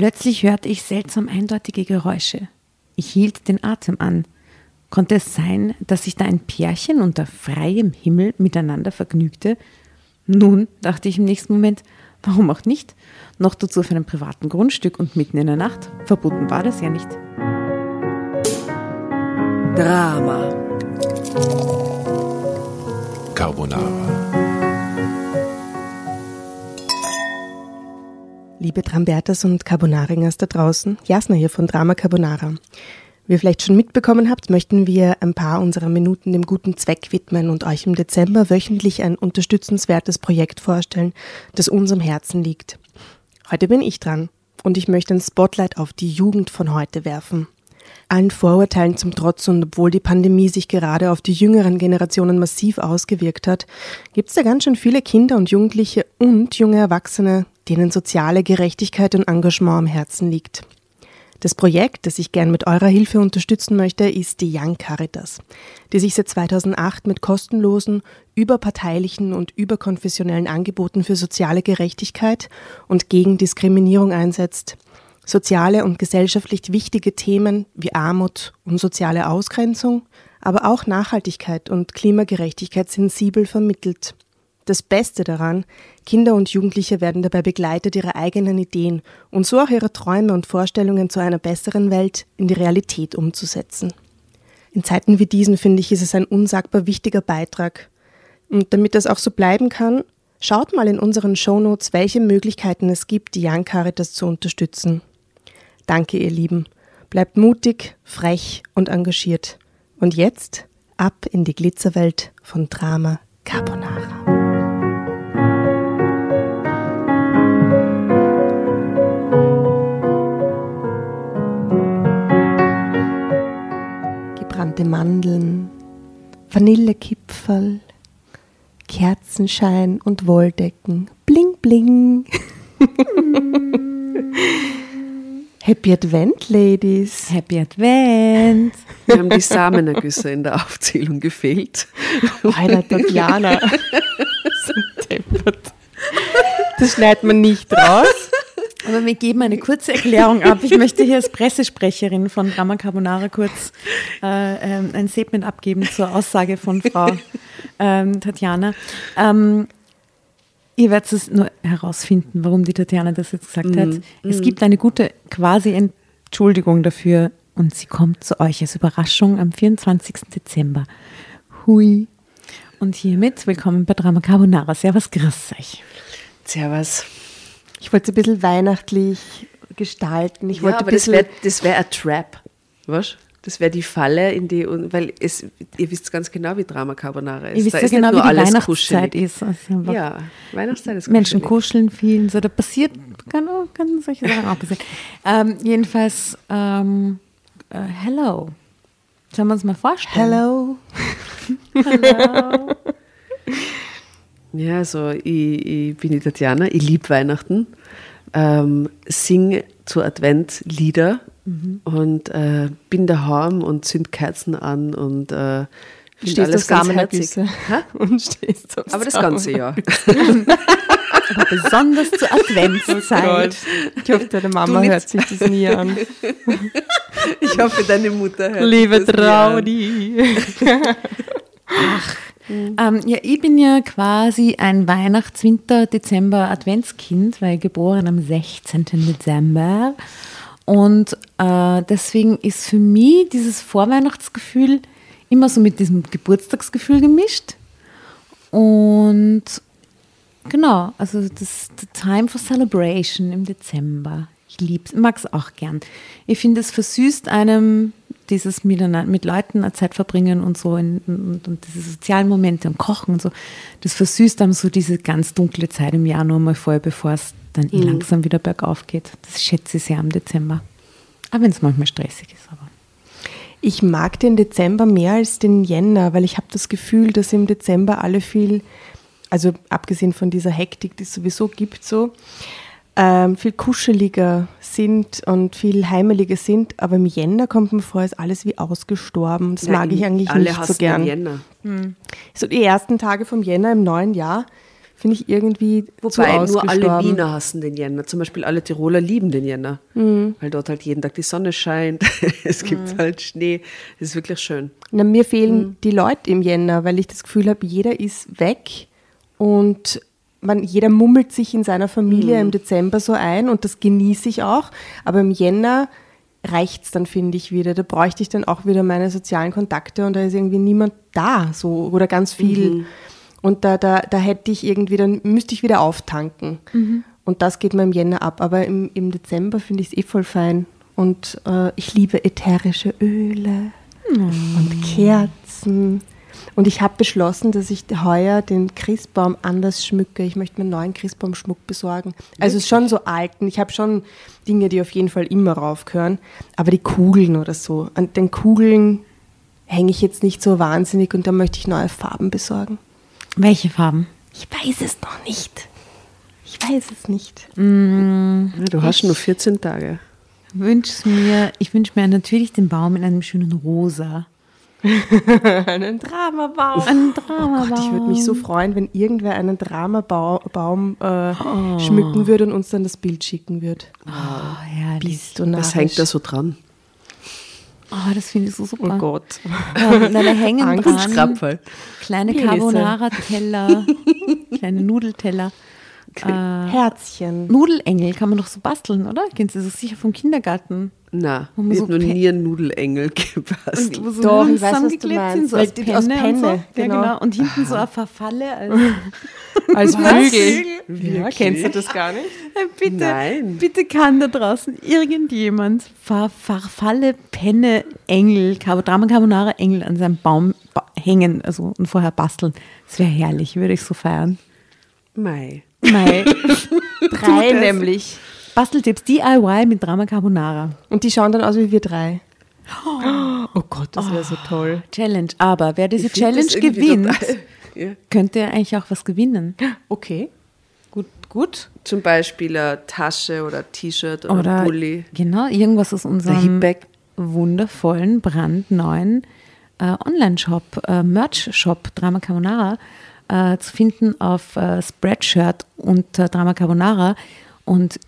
Plötzlich hörte ich seltsam eindeutige Geräusche. Ich hielt den Atem an. Konnte es sein, dass sich da ein Pärchen unter freiem Himmel miteinander vergnügte? Nun, dachte ich im nächsten Moment, warum auch nicht? Noch dazu auf einem privaten Grundstück und mitten in der Nacht. Verboten war das ja nicht. Drama. Carbonara. Liebe Trambertas und Carbonaringers da draußen, Jasna hier von Drama Carbonara. Wie ihr vielleicht schon mitbekommen habt, möchten wir ein paar unserer Minuten dem guten Zweck widmen und euch im Dezember wöchentlich ein unterstützenswertes Projekt vorstellen, das uns am Herzen liegt. Heute bin ich dran und ich möchte ein Spotlight auf die Jugend von heute werfen. Allen Vorurteilen zum Trotz und obwohl die Pandemie sich gerade auf die jüngeren Generationen massiv ausgewirkt hat, gibt es da ganz schön viele Kinder und Jugendliche und junge Erwachsene, denen soziale Gerechtigkeit und Engagement am Herzen liegt. Das Projekt, das ich gern mit eurer Hilfe unterstützen möchte, ist die Young Caritas, die sich seit 2008 mit kostenlosen, überparteilichen und überkonfessionellen Angeboten für soziale Gerechtigkeit und gegen Diskriminierung einsetzt, soziale und gesellschaftlich wichtige Themen wie Armut und soziale Ausgrenzung, aber auch Nachhaltigkeit und Klimagerechtigkeit sensibel vermittelt – das Beste daran, Kinder und Jugendliche werden dabei begleitet, ihre eigenen Ideen und so auch ihre Träume und Vorstellungen zu einer besseren Welt in die Realität umzusetzen. In Zeiten wie diesen finde ich, ist es ein unsagbar wichtiger Beitrag. Und damit das auch so bleiben kann, schaut mal in unseren Shownotes, welche Möglichkeiten es gibt, die Young Caritas zu unterstützen. Danke, ihr Lieben. Bleibt mutig, frech und engagiert. Und jetzt ab in die Glitzerwelt von Drama Carbonara. Gebrannte Mandeln, Vanillekipferl, Kerzenschein und Wolldecken. Bling, bling. Happy Advent, Ladies. Happy Advent. Wir haben die Samenergüsse in der Aufzählung gefehlt. Alter, Tatjana. Das schneidet man nicht raus. Aber wir geben eine kurze Erklärung ab. Ich möchte hier als Pressesprecherin von Drama Carbonara kurz äh, ähm, ein Statement abgeben zur Aussage von Frau ähm, Tatjana. Ähm, ihr werdet es nur herausfinden, warum die Tatjana das jetzt gesagt hat. Mm, Es mm. gibt eine gute quasi Entschuldigung dafür und sie kommt zu euch als Überraschung am 24. Dezember. Hui. Und hiermit willkommen bei Drama Carbonara. Servus, grüß euch. Servus. Ich wollte es ein bisschen weihnachtlich gestalten. Ich Ja, wollte aber ein das bisschen. wäre wär ein Trap. Was? Das wäre die Falle, in die, weil es, ihr wisst ganz genau, wie Drama Carbonara ist. Ihr wisst da ja ist genau, wie die Weihnachtszeit kuschelig. ist. Also Ja, Weihnachtszeit ist Menschen kuschelig. kuscheln viel, so da passiert, kann, auch- kann solche Sachen auch passieren. Ähm, jedenfalls, ähm, äh, hello. Sollen wir uns mal vorstellen? Hello. Hello. Ja, also ich, ich bin die Tatjana, ich liebe Weihnachten, ähm, singe zu Advent Lieder Mhm. und äh, bin daheim und zünd Kerzen an und äh, Stehst auf Samenergüsse. Hä? Und stehst auf Aber das ganze Jahr. Aber besonders zur Adventszeit. Ich hoffe, deine Mama hört sich das nie an. Ich hoffe, deine Mutter hört Liebe das nie an. Traudi. Ähm, ja, ich bin ja quasi ein Weihnachts-, Winter-, Dezember-, Adventskind, weil geboren am 16. Dezember. Und äh, deswegen ist für mich dieses Vorweihnachtsgefühl immer so mit diesem Geburtstagsgefühl gemischt. Und genau, also das the Time for Celebration im Dezember. Ich lieb's, mag es auch gern. Ich finde, es versüßt einem dieses mit Leuten eine Zeit verbringen und so in, und, und diese sozialen Momente und Kochen und so. Das versüßt einem so diese ganz dunkle Zeit im Januar mal voll, bevor es dann eh langsam wieder bergauf geht. Das schätze ich sehr im Dezember. Auch wenn es manchmal stressig ist, aber. Ich mag den Dezember mehr als den Jänner, weil ich habe das Gefühl, dass im Dezember alle viel, also abgesehen von dieser Hektik, die es sowieso gibt, so ähm, viel kuscheliger sind und viel heimeliger sind. Aber im Jänner kommt mir vor, ist alles wie ausgestorben. Das Ja, mag ich eigentlich alle nicht so hassen gern. den Jänner. So die ersten Tage vom Jänner im neuen Jahr finde ich irgendwie zu Wobei nur alle. Wiener hassen den Jänner. Zum Beispiel alle Tiroler lieben den Jänner. Mhm. Weil dort halt jeden Tag die Sonne scheint. es gibt halt Schnee. Es ist wirklich schön. Na, mir fehlen Mhm. die Leute im Jänner, weil ich das Gefühl habe, jeder ist weg und man, jeder mummelt sich in seiner Familie Mhm. im Dezember so ein und das genieße ich auch. Aber im Jänner reicht es dann, finde ich, wieder. Da bräuchte ich dann auch wieder meine sozialen Kontakte und da ist irgendwie niemand da so oder ganz viel. Mhm. Und da, da, da hätte ich irgendwie, dann müsste ich wieder auftanken. Mhm. Und das geht mir im Jänner ab. Aber im, im Dezember finde ich es eh voll fein. Und äh, ich liebe ätherische Öle und Kerzen. Und ich habe beschlossen, dass ich heuer den Christbaum anders schmücke. Ich möchte mir einen neuen Christbaumschmuck besorgen. Also es ist schon so alten. Ich habe schon Dinge, die auf jeden Fall immer raufgehören. Aber die Kugeln oder so. An den Kugeln hänge ich jetzt nicht so wahnsinnig und da möchte ich neue Farben besorgen. Welche Farben? Ich weiß es noch nicht. Ich weiß es nicht. Ja, du hast nur 14 Tage. Wünsch mir, ich wünsche mir natürlich den Baum in einem schönen Rosa. Einen Dramabaum. Ein Oh Dramabaum. Gott, ich würde mich so freuen, wenn irgendwer einen Dramabaum äh, schmücken würde und uns dann das Bild schicken würde. Oh, herrlich. Bist du Was hängt da so dran? Oh, das finde ich so super. Oh Gott. Ähm, na, da hängen dran kleine. Carbonara-Teller, kleine Nudelteller. Herzchen. Nudelengel kann man doch so basteln, oder? Kennst du das sicher vom Kindergarten? Na, ich so noch Pe- nie einen Nudelengel gebastelt. Wo so Doch, ich weiß, was du zusammengeklebt meinst. sind, so aus die- Penne, aus und so. Penne, Ja, genau. genau. Und hinten so eine Verfalle. Also, Als Flügel. Wirklich? Ja, kennst du das gar nicht? bitte, Nein. bitte kann da draußen irgendjemand Ver Verfalle, Penne, Engel, Drama Carbonara Engel an seinem Baum ba hängen also, und vorher basteln. Das wäre herrlich, würde ich so feiern. Mei. Nein. Drei nämlich. Basteltipps DIY mit Drama Carbonara. Und die schauen dann aus wie wir drei. Oh Gott, das wäre so toll. Challenge. Aber wer diese Ich Challenge gewinnt, Ja. könnte eigentlich auch was gewinnen. Okay. Gut, gut. Zum Beispiel eine Tasche oder T-Shirt oder, Oder Pulli. genau, irgendwas aus unserem wundervollen, brandneuen äh, Online-Shop, äh, Merch-Shop Drama Carbonara äh, zu finden auf äh, Spreadshirt unter Drama Carbonara. Und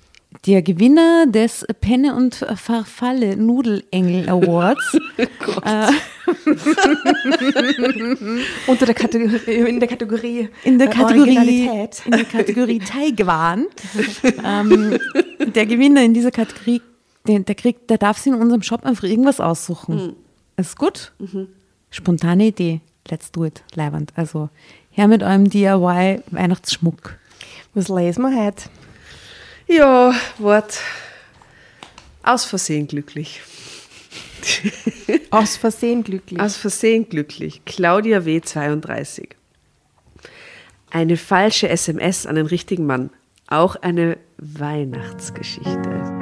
der Gewinner des Penne und Farfalle Nudelengel Awards Unter der Kategorie, in der Kategorie, in der äh, Kategorie, in der Kategorie Taiwan. ähm, der Gewinner in dieser Kategorie, der, der kriegt, der darf sich in unserem Shop einfach irgendwas aussuchen. Ist gut? Spontane Idee. Let's do it. Leiband. Also her mit eurem DIY Weihnachtsschmuck. Was lesen wir heute? Ja, Wort. Aus Versehen glücklich. Aus Versehen glücklich. Aus Versehen glücklich. Claudia W32. Eine falsche SMS an den richtigen Mann. Auch eine Weihnachtsgeschichte.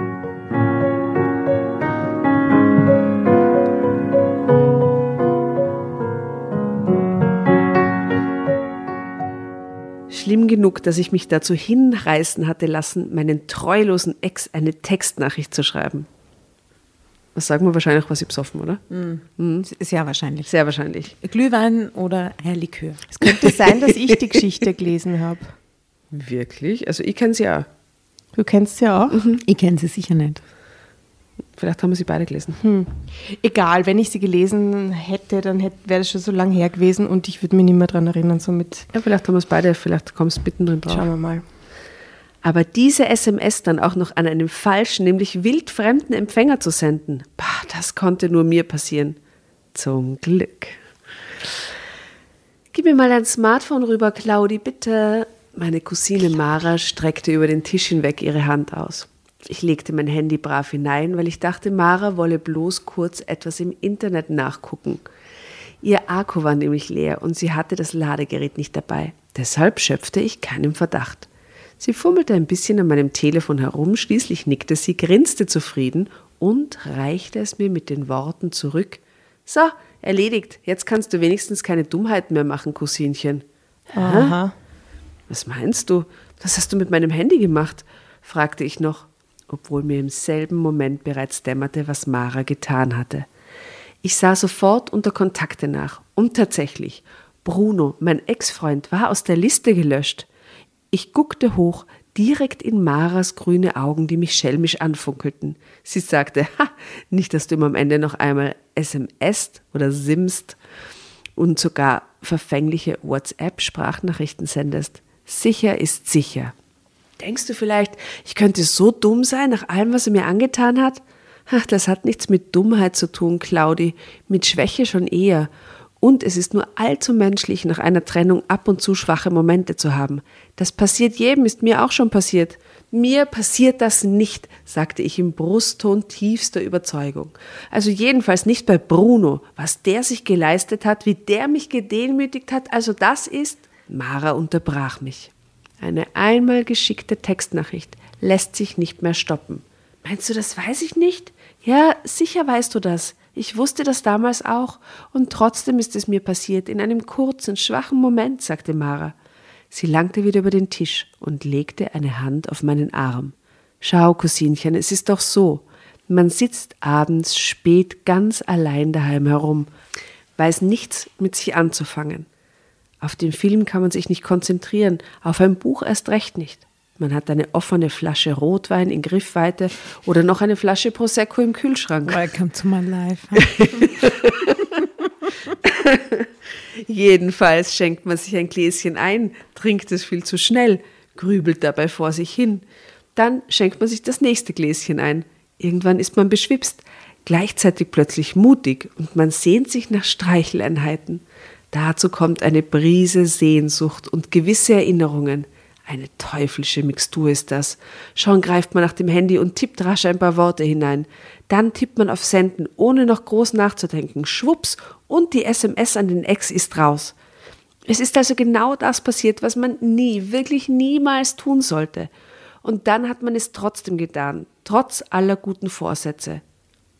Schlimm genug, dass ich mich dazu hinreißen hatte lassen, meinen treulosen Ex eine Textnachricht zu schreiben. Was sagen wir wahrscheinlich, was ich besoffen, oder? Ist ja wahrscheinlich. Sehr wahrscheinlich. Glühwein oder Herr Likör. Es könnte sein, dass ich die Geschichte gelesen habe. Wirklich? Also ich kenne sie auch. Du kennst sie ja auch. Ich kenne sie sicher nicht. Vielleicht haben wir sie beide gelesen. Egal, wenn ich sie gelesen hätte, dann hätte, wäre das schon so lange her gewesen und ich würde mich nicht mehr daran erinnern. Somit Ja, vielleicht haben wir es beide, vielleicht kommst du mittendrin drauf. schauen wir mal. Aber diese SMS dann auch noch an einen falschen, nämlich wildfremden Empfänger zu senden, bah, das konnte nur mir passieren. Zum Glück. Gib mir mal dein Smartphone rüber, Claudi, bitte. Meine Cousine Mara streckte über den Tisch hinweg ihre Hand aus. Ich legte mein Handy brav hinein, weil ich dachte, Mara wolle bloß kurz etwas im Internet nachgucken. Ihr Akku war nämlich leer und sie hatte das Ladegerät nicht dabei. Deshalb schöpfte ich keinen Verdacht. Sie fummelte ein bisschen an meinem Telefon herum, schließlich nickte sie, grinste zufrieden und reichte es mir mit den Worten zurück. So, erledigt. Jetzt kannst du wenigstens keine Dummheiten mehr machen, Cousinchen. Aha. Was meinst du? Was hast du mit meinem Handy gemacht? fragte ich noch, obwohl mir im selben Moment bereits dämmerte, was Mara getan hatte. Ich sah sofort unter Kontakte nach und tatsächlich, Bruno, mein Ex-Freund, war aus der Liste gelöscht. Ich guckte hoch, direkt in Maras grüne Augen, die mich schelmisch anfunkelten. Sie sagte, ha, nicht, dass du ihm am Ende noch einmal SMSt oder simst und sogar verfängliche WhatsApp-Sprachnachrichten sendest. Sicher ist sicher. Denkst du vielleicht, ich könnte so dumm sein nach allem, was er mir angetan hat? Ach, das hat nichts mit Dummheit zu tun, Claudi, mit Schwäche schon eher. Und es ist nur allzu menschlich, nach einer Trennung ab und zu schwache Momente zu haben. Das passiert jedem, ist mir auch schon passiert. Mir passiert das nicht, sagte ich im Brustton tiefster Überzeugung. Also jedenfalls nicht bei Bruno. Was der sich geleistet hat, wie der mich gedemütigt hat, also das ist. Mara unterbrach mich. Eine einmal geschickte Textnachricht lässt sich nicht mehr stoppen. Meinst du, das weiß ich nicht? Ja, sicher weißt du das. Ich wusste das damals auch, und trotzdem ist es mir passiert, in einem kurzen, schwachen Moment, sagte Mara. Sie langte wieder über den Tisch und legte eine Hand auf meinen Arm. Schau, Cousinchen, es ist doch so. Man sitzt abends spät ganz allein daheim herum, weiß nichts mit sich anzufangen. Auf den Film kann man sich nicht konzentrieren, auf ein Buch erst recht nicht. Man hat eine offene Flasche Rotwein in Griffweite oder noch eine Flasche Prosecco im Kühlschrank. Welcome to my life. Jedenfalls schenkt man sich ein Gläschen ein, trinkt es viel zu schnell, grübelt dabei vor sich hin. Dann schenkt man sich das nächste Gläschen ein. Irgendwann ist man beschwipst, gleichzeitig plötzlich mutig und man sehnt sich nach Streicheleinheiten. Dazu kommt eine Brise Sehnsucht und gewisse Erinnerungen. Eine teuflische Mixtur ist das. Schon greift man nach dem Handy und tippt rasch ein paar Worte hinein. Dann tippt man auf Senden, ohne noch groß nachzudenken. Schwupps, und die SMS an den Ex ist raus. Es ist also genau das passiert, was man nie, wirklich niemals tun sollte. Und dann hat man es trotzdem getan, trotz aller guten Vorsätze.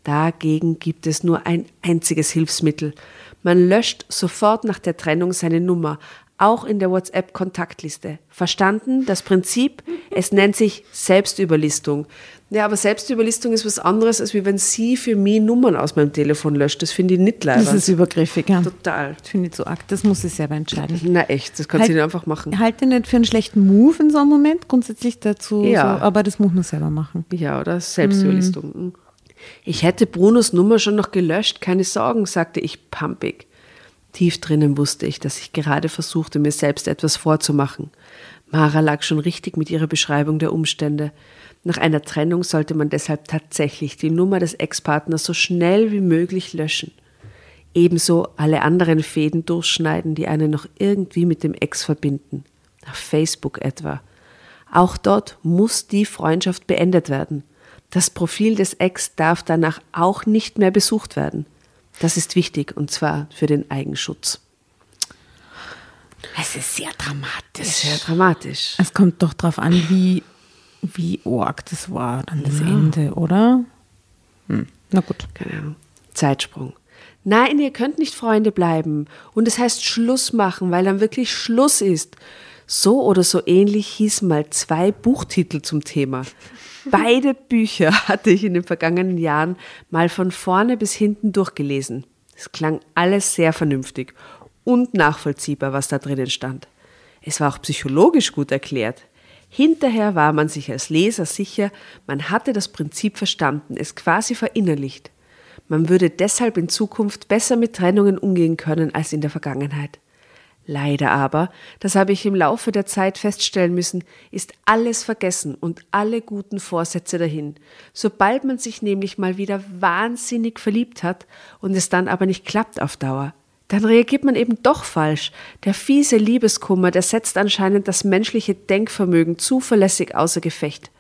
Dagegen gibt es nur ein einziges Hilfsmittel. Man löscht sofort nach der Trennung seine Nummer, auch in der WhatsApp-Kontaktliste. Verstanden? Das Prinzip? Es nennt sich Selbstüberlistung. Ja, aber Selbstüberlistung ist was anderes, als wenn sie für mich Nummern aus meinem Telefon löscht. Das finde ich nicht leider. Das ist übergriffig, ja. Total. Das finde ich zu arg. Das muss sie selber entscheiden. Na echt, das kann Halt- sie nicht einfach machen. Halte nicht für einen schlechten Move in so einem Moment, grundsätzlich dazu. Ja. So, aber das muss man selber machen. Ja, oder Selbstüberlistung. Mhm. Ich hätte Brunos Nummer schon noch gelöscht, keine Sorgen, sagte ich pampig. Tief drinnen wusste ich, dass ich gerade versuchte, mir selbst etwas vorzumachen. Mara lag schon richtig mit ihrer Beschreibung der Umstände. Nach einer Trennung sollte man deshalb tatsächlich die Nummer des Ex-Partners so schnell wie möglich löschen. Ebenso alle anderen Fäden durchschneiden, die einen noch irgendwie mit dem Ex verbinden. Auf Facebook etwa. Auch dort muss die Freundschaft beendet werden. Das Profil des Ex darf danach auch nicht mehr besucht werden. Das ist wichtig und zwar für den Eigenschutz. Es ist sehr dramatisch. Sehr dramatisch. Es kommt doch darauf an, wie, wie arg das war, dann das Ende, oder? Hm. Na gut. Keine Ahnung. Zeitsprung. Nein, ihr könnt nicht Freunde bleiben. Und es heißt Schluss machen, weil dann wirklich Schluss ist. So oder so ähnlich hießen mal zwei Buchtitel zum Thema. Beide Bücher hatte ich in den vergangenen Jahren mal von vorne bis hinten durchgelesen. Es klang alles sehr vernünftig und nachvollziehbar, was da drinnen stand. Es war auch psychologisch gut erklärt. Hinterher war man sich als Leser sicher, man hatte das Prinzip verstanden, es quasi verinnerlicht. Man würde deshalb in Zukunft besser mit Trennungen umgehen können als in der Vergangenheit. Leider aber, das habe ich im Laufe der Zeit feststellen müssen, ist alles vergessen und alle guten Vorsätze dahin. Sobald man sich nämlich mal wieder wahnsinnig verliebt hat und es dann aber nicht klappt auf Dauer, dann reagiert man eben doch falsch. Der fiese Liebeskummer, der setzt anscheinend das menschliche Denkvermögen zuverlässig außer Gefecht.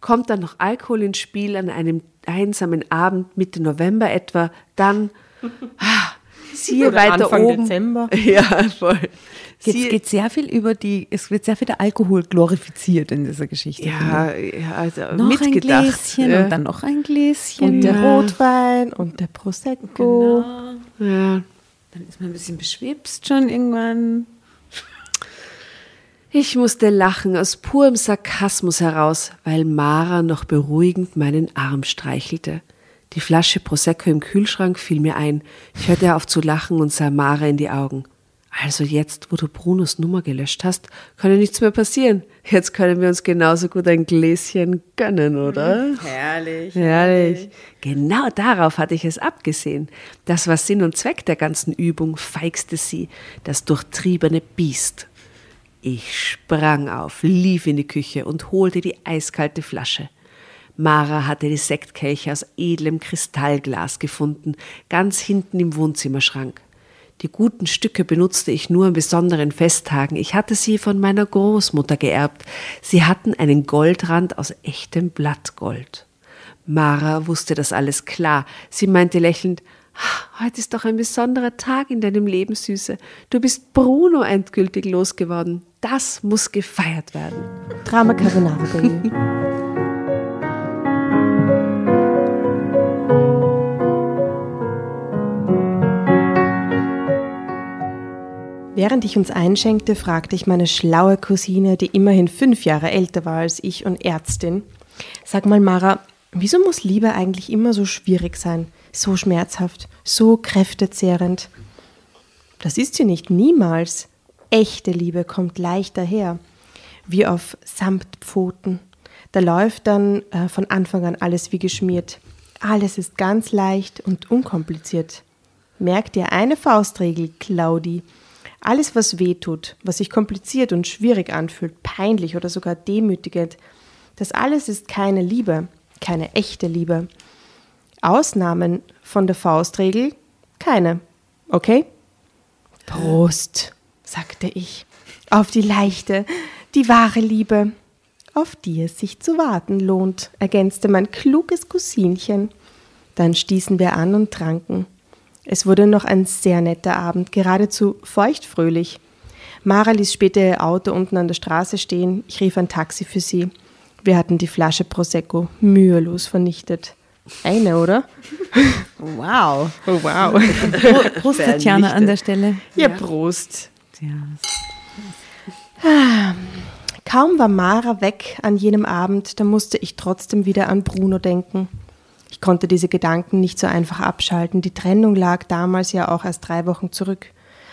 Kommt dann noch Alkohol ins Spiel an einem einsamen Abend Mitte November etwa, dann ah, siehe Oder weiter Anfang oben. Dezember. Ja, voll. Jetzt Siehe- geht sehr viel über die, es wird sehr viel der Alkohol glorifiziert in dieser Geschichte. ja, ja, also noch ein mitgedacht. Gläschen ja. und dann noch ein Gläschen. Und der Ja. Rotwein und der Prosecco. Genau. ja. Dann ist man ein bisschen beschwipst schon irgendwann. Ich musste lachen aus purem Sarkasmus heraus, weil Mara noch beruhigend meinen Arm streichelte. Die Flasche Prosecco im Kühlschrank fiel mir ein. Ich hörte auf zu lachen und sah Mara in die Augen. Also jetzt, wo du Brunos Nummer gelöscht hast, kann ja nichts mehr passieren. Jetzt können wir uns genauso gut ein Gläschen gönnen, oder? Herrlich. Herrlich. Genau darauf hatte ich es abgesehen. Das war Sinn und Zweck der ganzen Übung, feixte sie, das durchtriebene Biest. Ich sprang auf, lief in die Küche und holte die eiskalte Flasche. Mara hatte die Sektkelche aus edlem Kristallglas gefunden, ganz hinten im Wohnzimmerschrank. Die guten Stücke benutzte ich nur an besonderen Festtagen. Ich hatte sie von meiner Großmutter geerbt. Sie hatten einen Goldrand aus echtem Blattgold. Mara wusste das alles klar. Sie meinte lächelnd, "Ah, Heute ist doch ein besonderer Tag in deinem Leben, Süße. Du bist Bruno endgültig losgeworden. Das muss gefeiert werden. Drama Carbonara Baby. Während ich uns einschenkte, fragte ich meine schlaue Cousine, die immerhin fünf Jahre älter war als ich und Ärztin, sag mal Mara, wieso muss Liebe eigentlich immer so schwierig sein, so schmerzhaft, so kräftezehrend? Das ist sie nicht, niemals. Echte Liebe kommt leicht daher, wie auf Samtpfoten. Da läuft dann äh, von Anfang an alles wie geschmiert. Alles ist ganz leicht und unkompliziert. Merk dir eine Faustregel, Claudi. Alles, was weh tut, was sich kompliziert und schwierig anfühlt, peinlich oder sogar demütigend, das alles ist keine Liebe, keine echte Liebe. Ausnahmen von der Faustregel? Keine. Okay? Prost, sagte ich, auf die leichte, die wahre Liebe, auf die es sich zu warten lohnt, ergänzte mein kluges Cousinchen. Dann stießen wir an und tranken. Es wurde noch ein sehr netter Abend, geradezu feuchtfröhlich. Mara ließ später ihr Auto unten an der Straße stehen. Ich rief ein Taxi für sie. Wir hatten die Flasche Prosecco mühelos vernichtet. Eine, oder? Wow. Oh, wow. Pro- Prost, Tatjana, an der Stelle. Ja, Prost. Ja. Kaum war Mara weg an jenem Abend, da musste ich trotzdem wieder an Bruno denken. Ich konnte diese Gedanken nicht so einfach abschalten. Die Trennung lag damals ja auch erst drei Wochen zurück.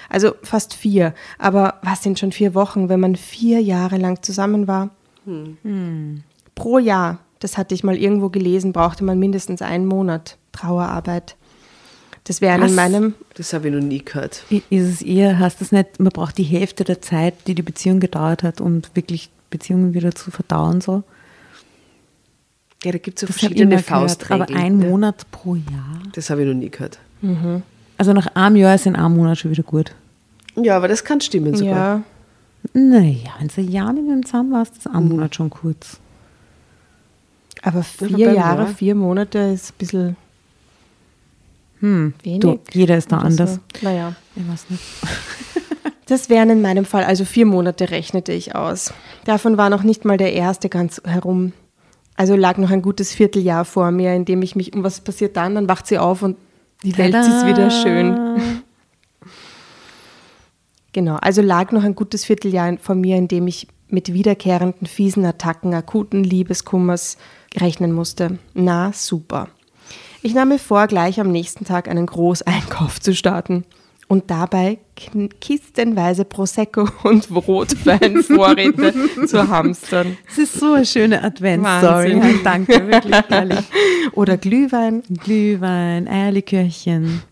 Also fast vier. Aber was sind schon vier Wochen, wenn man vier Jahre lang zusammen war? Pro Jahr, das hatte ich mal irgendwo gelesen, brauchte man mindestens einen Monat Trauerarbeit. Das wären in meinem Das habe ich noch nie gehört. Ist es eher, heißt das nicht, man braucht die Hälfte der Zeit, die die Beziehung gedauert hat, um wirklich Beziehungen wieder zu verdauen, so? Ja, da gibt es so Das verschiedene gehört, Faustregeln. Aber ein Monat pro Jahr? Das habe ich noch nie gehört. Also nach einem Jahr ist in einem Monat schon wieder gut. Ja, aber das kann stimmen sogar. ja, Naja, wenn du ein Jahr mit ihm zusammen warst, ist ein Monat schon kurz. aber vier Jahre, Jahr. vier Monate ist ein bisschen Hm, wenig. du, jeder ist da oder anders. So. Naja. Ich weiß nicht. Das wären in meinem Fall also vier Monate, rechnete ich aus. Davon war noch nicht mal der erste ganz herum. Also lag noch ein gutes Vierteljahr vor mir, in dem ich mich, und was passiert dann? Dann wacht sie auf und die Welt Tada! ist wieder schön. Genau, also lag noch ein gutes Vierteljahr vor mir, in dem ich mit wiederkehrenden fiesen Attacken akuten Liebeskummers rechnen musste. Na, super. Ich nahm mir vor, gleich am nächsten Tag einen Großeinkauf zu starten und dabei kistenweise Prosecco und Rotweinvorräte zu hamstern. Es ist so eine schöne Adventsstory. Danke, wirklich ehrlich. Oder Glühwein. Glühwein, Eierlikörchen.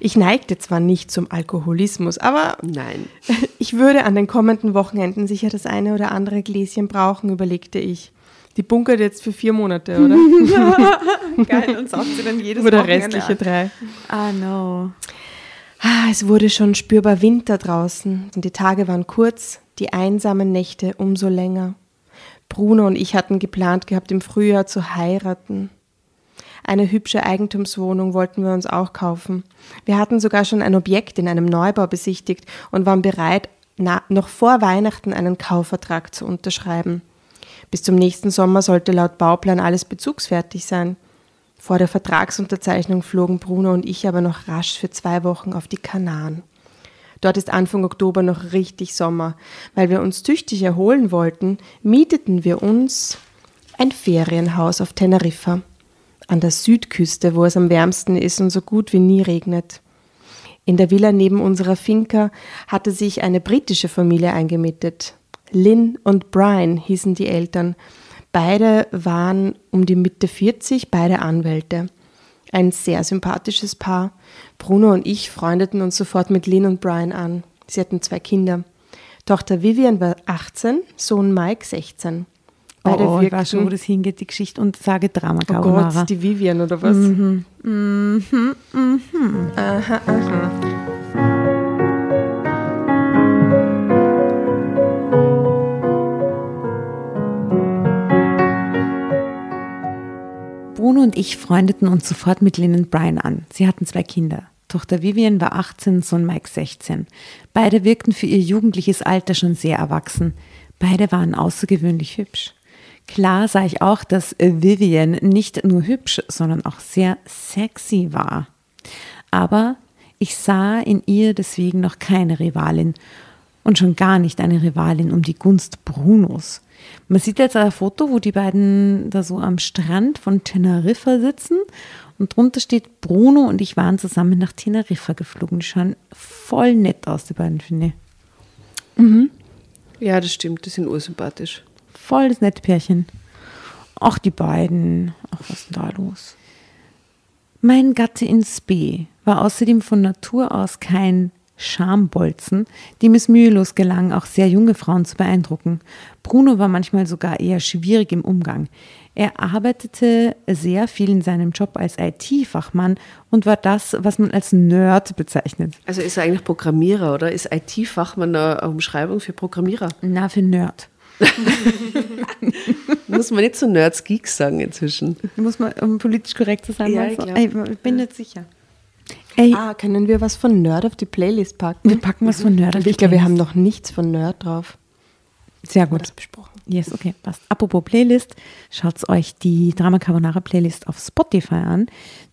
Ich neigte zwar nicht zum Alkoholismus, aber Nein. ich würde an den kommenden Wochenenden sicher das eine oder andere Gläschen brauchen, überlegte ich. Die bunkert jetzt für vier Monate, oder? geil, und saugt sie dann jedes oder restliche drei. Ah, no. Ah, es wurde schon spürbar Winter draußen und die Tage waren kurz, die einsamen Nächte umso länger. Bruno und ich hatten geplant gehabt, im Frühjahr zu heiraten. Eine hübsche Eigentumswohnung wollten wir uns auch kaufen. Wir hatten sogar schon ein Objekt in einem Neubau besichtigt und waren bereit, noch vor Weihnachten einen Kaufvertrag zu unterschreiben. Bis zum nächsten Sommer sollte laut Bauplan alles bezugsfertig sein. Vor der Vertragsunterzeichnung flogen Bruno und ich aber noch rasch für zwei Wochen auf die Kanaren. Dort ist Anfang Oktober noch richtig Sommer. Weil wir uns tüchtig erholen wollten, mieteten wir uns ein Ferienhaus auf Teneriffa, an der Südküste, wo es am wärmsten ist und so gut wie nie regnet. In der Villa neben unserer Finca hatte sich eine britische Familie eingemietet. Lynn und Brian hießen die Eltern. Beide waren um die Mitte 40, beide Anwälte. Ein sehr sympathisches Paar. Bruno und ich freundeten uns sofort mit Lynn und Brian an. Sie hatten zwei Kinder. Tochter Vivian war 18, Sohn Mike 16. Beide oh, oh, ich weiß schon, wo das hingeht, die Geschichte, und sage Drama Carbonara. Oh Gott, die Vivian oder was? Mhm. Mhm. Mhm. Aha, aha. Bruno und ich freundeten uns sofort mit Lynn und Brian an. Sie hatten zwei Kinder. Tochter Vivian war 18, Sohn Mike 16. Beide wirkten für ihr jugendliches Alter schon sehr erwachsen. Beide waren außergewöhnlich hübsch. Klar sah ich auch, dass Vivian nicht nur hübsch, sondern auch sehr sexy war. Aber ich sah in ihr deswegen noch keine Rivalin und schon gar nicht eine Rivalin um die Gunst Brunos. Man sieht jetzt ein Foto, wo die beiden da so am Strand von Teneriffa sitzen und drunter steht Bruno und ich waren zusammen nach Teneriffa geflogen. Die schauen voll nett aus, die beiden, finde ich. Mhm. Ja, das stimmt, die sind ursympathisch voll das nette Pärchen. Ach, die beiden. Ach, was ist denn da los? Mein Gatte ins B war außerdem von Natur aus kein Schambolzen, dem es mühelos gelang, auch sehr junge Frauen zu beeindrucken. Bruno war manchmal sogar eher schwierig im Umgang. Er arbeitete sehr viel in seinem Job als IT-Fachmann und war das, was man als Nerd bezeichnet. Also ist er eigentlich Programmierer oder ist IT-Fachmann eine Umschreibung für Programmierer? Na, für Nerd. Muss man nicht so Nerds Geeks sagen inzwischen. Muss man, um politisch korrekt zu sein. Ja, ich, ich bin nicht sicher. Ey, ah, können wir was von Nerd auf die Playlist packen? Wir packen was von Nerd auf die Ich glaube, wir haben noch nichts von Nerd drauf. Sehr gut. Das besprochen. Yes, okay, passt. Apropos Playlist, schaut euch die Drama Carbonara Playlist auf Spotify an,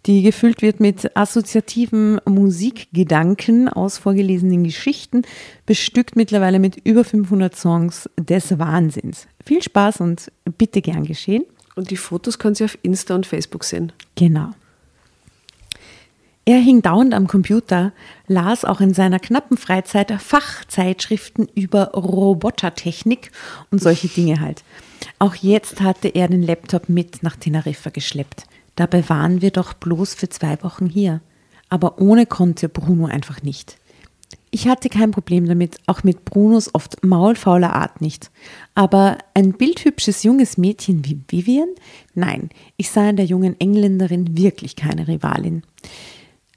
die gefüllt wird mit assoziativen Musikgedanken aus vorgelesenen Geschichten, bestückt mittlerweile mit über 500 Songs des Wahnsinns. Viel Spaß und bitte gern geschehen. Und die Fotos können Sie auf Insta und Facebook sehen. Genau. Er hing dauernd am Computer, las auch in seiner knappen Freizeit Fachzeitschriften über Robotertechnik und solche Dinge halt. Auch jetzt hatte er den Laptop mit nach Teneriffa geschleppt. Dabei waren wir doch bloß für zwei Wochen hier. Aber ohne konnte Bruno einfach nicht. Ich hatte kein Problem damit, auch mit Brunos oft maulfauler Art nicht. Aber ein bildhübsches junges Mädchen wie Vivian? Nein, ich sah in der jungen Engländerin wirklich keine Rivalin.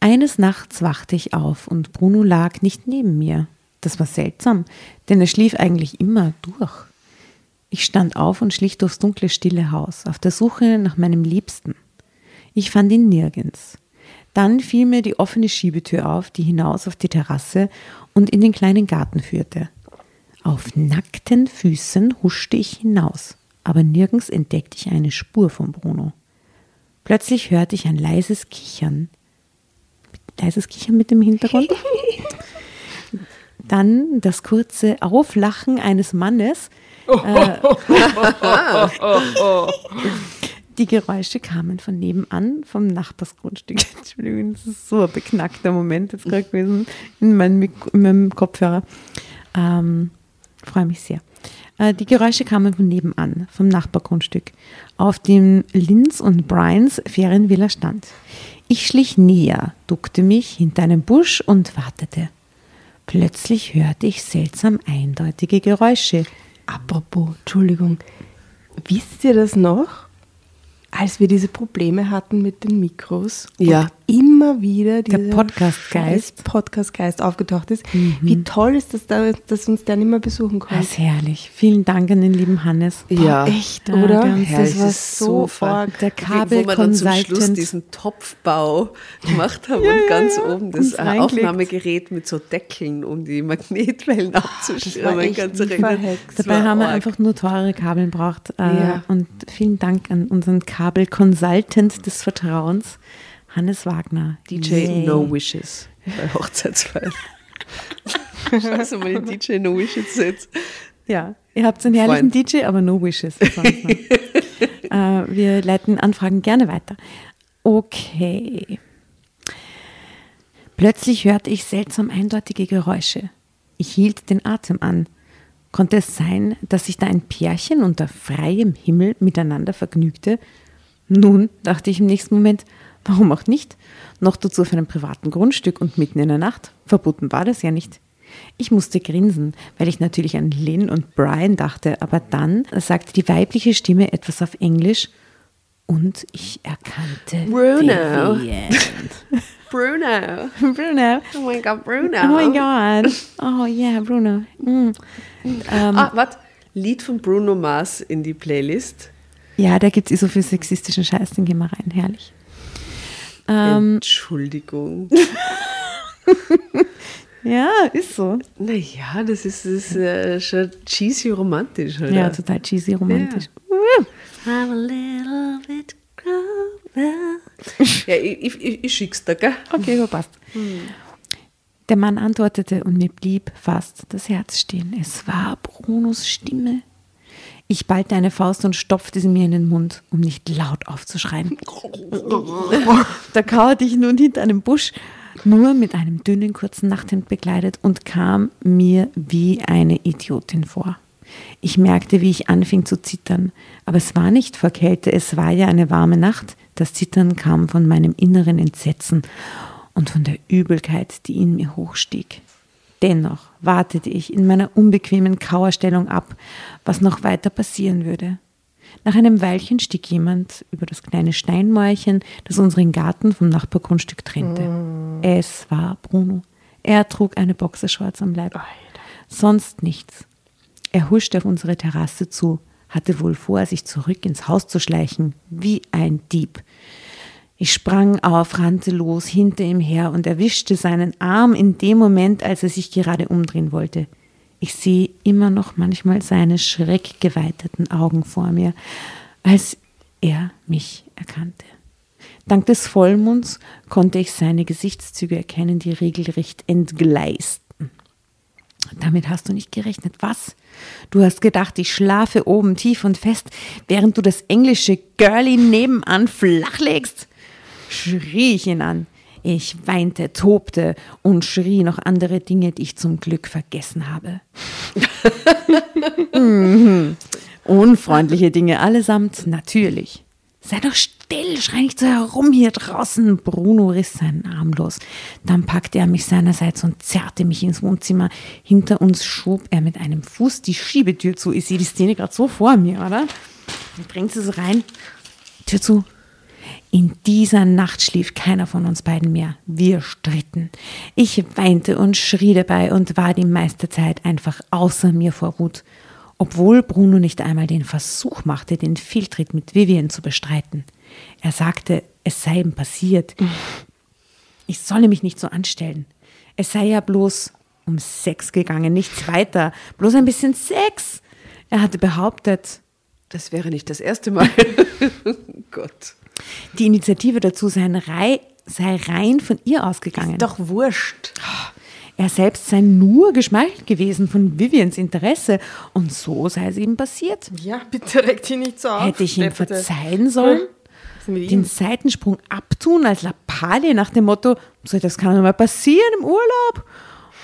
Eines Nachts wachte ich auf und Bruno lag nicht neben mir. Das war seltsam, denn er schlief eigentlich immer durch. Ich stand auf und schlich durchs dunkle, stille Haus, auf der Suche nach meinem Liebsten. Ich fand ihn nirgends. Dann fiel mir die offene Schiebetür auf, die hinaus auf die Terrasse und in den kleinen Garten führte. Auf nackten Füßen huschte ich hinaus, aber nirgends entdeckte ich eine Spur von Bruno. Plötzlich hörte ich ein leises Kichern leises Kichern mit dem Hintergrund. Dann das kurze Auflachen eines Mannes. Äh, die Geräusche kamen von nebenan, vom Nachbarsgrundstück. Entschuldigung, das ist so ein beknackter Moment jetzt gerade gewesen in meinem, in meinem Kopfhörer. Ähm, Freue mich sehr. Äh, die Geräusche kamen von nebenan, vom Nachbargrundstück, auf dem Linz und Brians Ferienvilla stand. Ich schlich näher, duckte mich hinter einem Busch und wartete. Plötzlich hörte ich seltsam eindeutige Geräusche. Apropos, Entschuldigung, wisst ihr das noch? als wir diese Probleme hatten mit den Mikros ja. Immer wieder dieser Podcast-Geist Podcast aufgetaucht ist. Mhm. Wie toll ist das, da, dass uns der nicht mehr besuchen konnte. Das ist herrlich. Vielen Dank an den lieben Hannes. Boah, ja. Echt, oder? Ja, das war so arg. Der Kabel Wo wir dann zum Schluss diesen Topfbau gemacht haben ja, und ganz ja, oben das Aufnahmegerät mit so Deckeln, um die Magnetwellen abzuschirmen. Dabei haben wir einfach nur teure Kabel gebraucht. Äh, und vielen Dank an unseren Kabel. Kabel-Consultant des Vertrauens, Hannes Wagner. DJ Yay. No Wishes bei Hochzeitsfeiern. Scheiße, mal den DJ No Wishes jetzt. Ja, ihr habt einen herrlichen Freund. DJ, aber No Wishes. äh, wir leiten Anfragen gerne weiter. Okay. Plötzlich hörte ich seltsam eindeutige Geräusche. Ich hielt den Atem an. Konnte es sein, dass sich da ein Pärchen unter freiem Himmel miteinander vergnügte? Nun, dachte ich im nächsten Moment, warum auch nicht? Noch dazu auf einem privaten Grundstück und mitten in der Nacht. Verboten war das ja nicht. Ich musste grinsen, weil ich natürlich an Lynn und Brian dachte, aber dann sagte die weibliche Stimme etwas auf Englisch und ich erkannte Bruno. Vivian. Bruno. Bruno. Oh mein Gott, Bruno. Oh my God. Oh yeah, Bruno. Mm. Ah, warte. Lied von Bruno Mars in die Playlist. Ja, da gibt es so viel sexistischen Scheiß, den gehen wir rein, herrlich. Ähm, Entschuldigung. ja, ist so. Naja, das ist, das ist äh, schon cheesy romantisch, oder? Ja, total cheesy, romantisch. I'm a little bit ja, ich, ich, ich, ich schick's dir, gell? Okay, so passt. Der Mann antwortete und mir blieb fast das Herz stehen. Es war Brunos Stimme. Ich ballte eine Faust und stopfte sie mir in den Mund, um nicht laut aufzuschreien. da kauerte ich nun hinter einem Busch, nur mit einem dünnen, kurzen Nachthemd bekleidet und kam mir wie eine Idiotin vor. Ich merkte, wie ich anfing zu zittern, aber es war nicht vor Kälte, es war ja eine warme Nacht. Das Zittern kam von meinem inneren Entsetzen und von der Übelkeit, die in mir hochstieg. Dennoch wartete ich in meiner unbequemen Kauerstellung ab, was noch weiter passieren würde. Nach einem Weilchen stieg jemand über das kleine Steinmäuerchen, das unseren Garten vom Nachbargrundstück trennte. Es war Bruno. Er trug eine Boxershorts am Leib. Sonst nichts. Er huschte auf unsere Terrasse zu, hatte wohl vor, sich zurück ins Haus zu schleichen, wie ein Dieb. Ich sprang auf, rannte los, hinter ihm her und erwischte seinen Arm in dem Moment, als er sich gerade umdrehen wollte. Ich sehe immer noch manchmal seine schreckgeweiteten Augen vor mir, als er mich erkannte. Dank des Vollmonds konnte ich seine Gesichtszüge erkennen, die regelrecht entgleisten. Damit hast du nicht gerechnet. Was? Du hast gedacht, ich schlafe oben tief und fest, während du das englische Girlie nebenan flachlegst? Schrie ich ihn an. Ich weinte, tobte und schrie noch andere Dinge, die ich zum Glück vergessen habe. Mhm. Unfreundliche Dinge allesamt, natürlich. Sei doch still, schrei nicht so herum hier draußen. Bruno riss seinen Arm los. Dann packte er mich seinerseits und zerrte mich ins Wohnzimmer. Hinter uns schob er mit einem Fuß die Schiebetür zu. Ich sehe die Szene gerade so vor mir, oder? Dann drängt sie so rein. Tür zu. In dieser Nacht schlief keiner von uns beiden mehr. Wir stritten. Ich weinte und schrie dabei und war die meiste Zeit einfach außer mir vor Wut obwohl Bruno nicht einmal den Versuch machte, den Fehltritt mit Vivian zu bestreiten. Er sagte, es sei ihm passiert. Ich solle mich nicht so anstellen. Es sei ja bloß um Sex gegangen, nichts weiter, bloß ein bisschen Sex. Er hatte behauptet, Das wäre nicht das erste Mal. Gott. Die Initiative dazu sei rein, sei rein von ihr ausgegangen. Doch wurscht. Er selbst sei nur geschmeichelt gewesen von Vivians Interesse und so sei es ihm passiert. Ja, bitte reg dich nicht so auf. Hätte ich ihm Stepperte. verzeihen sollen? Ist mit Den? Seitensprung abtun als Lappalie nach dem Motto, so das kann doch mal passieren im Urlaub.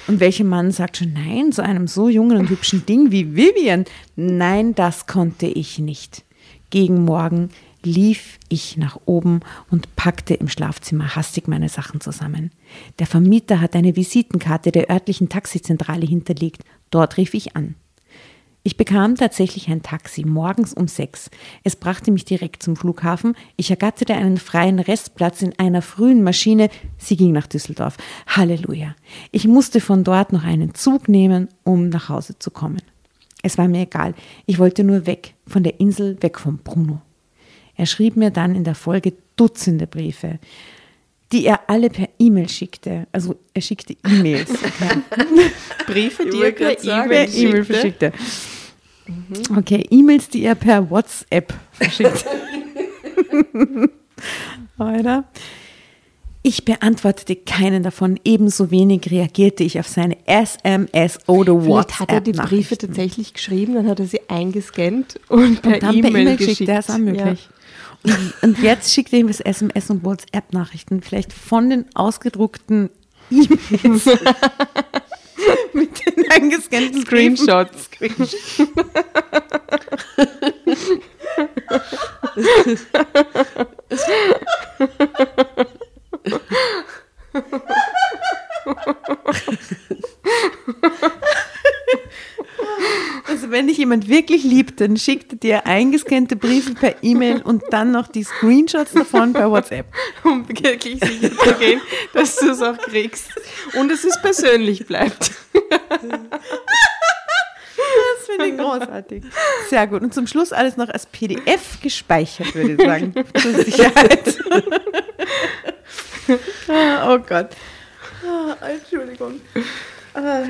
Und welcher Mann sagt schon nein zu einem so jungen und hübschen Ding wie Vivian? Nein, das konnte ich nicht. Gegen Morgen lief ich nach oben und packte im Schlafzimmer hastig meine Sachen zusammen. Der Vermieter hat eine Visitenkarte der örtlichen Taxizentrale hinterlegt. Dort rief ich an. Ich bekam tatsächlich ein Taxi morgens um sechs. Es brachte mich direkt zum Flughafen. Ich ergatterte einen freien Restplatz in einer frühen Maschine. Sie ging nach Düsseldorf. Halleluja. Ich musste von dort noch einen Zug nehmen, um nach Hause zu kommen. Es war mir egal. Ich wollte nur weg, von der Insel, weg vom Bruno. Er schrieb mir dann in der Folge Dutzende Briefe, die er alle per E-Mail schickte. Also er schickte E-Mails. Briefe, die er per E-Mail E-Mail schickte. verschickte. Okay, E-Mails, die er per WhatsApp verschickt. Oder? Ich beantwortete keinen davon, ebenso wenig reagierte ich auf seine SMS oder Vielleicht hat er die Briefe tatsächlich geschrieben, dann hat er sie eingescannt und per Und dann per E-Mail E-Mail geschickt. geschickt, das ist möglich. Und, und jetzt schickt er ihm das SMS und WhatsApp-Nachrichten, vielleicht von den ausgedruckten E-Mails mit den eingescannten Screenshots. Also wenn dich jemand wirklich liebt, dann schickt er dir eingescannte Briefe per E-Mail und dann noch die Screenshots davon per WhatsApp. um wirklich sicher zu gehen, dass du es auch kriegst. Und dass es persönlich bleibt. Das finde ich großartig. Sehr gut. Und zum Schluss alles noch als PDF gespeichert, würde ich sagen. Zur Sicherheit. Ah, oh Gott. Ah, Entschuldigung. Ah,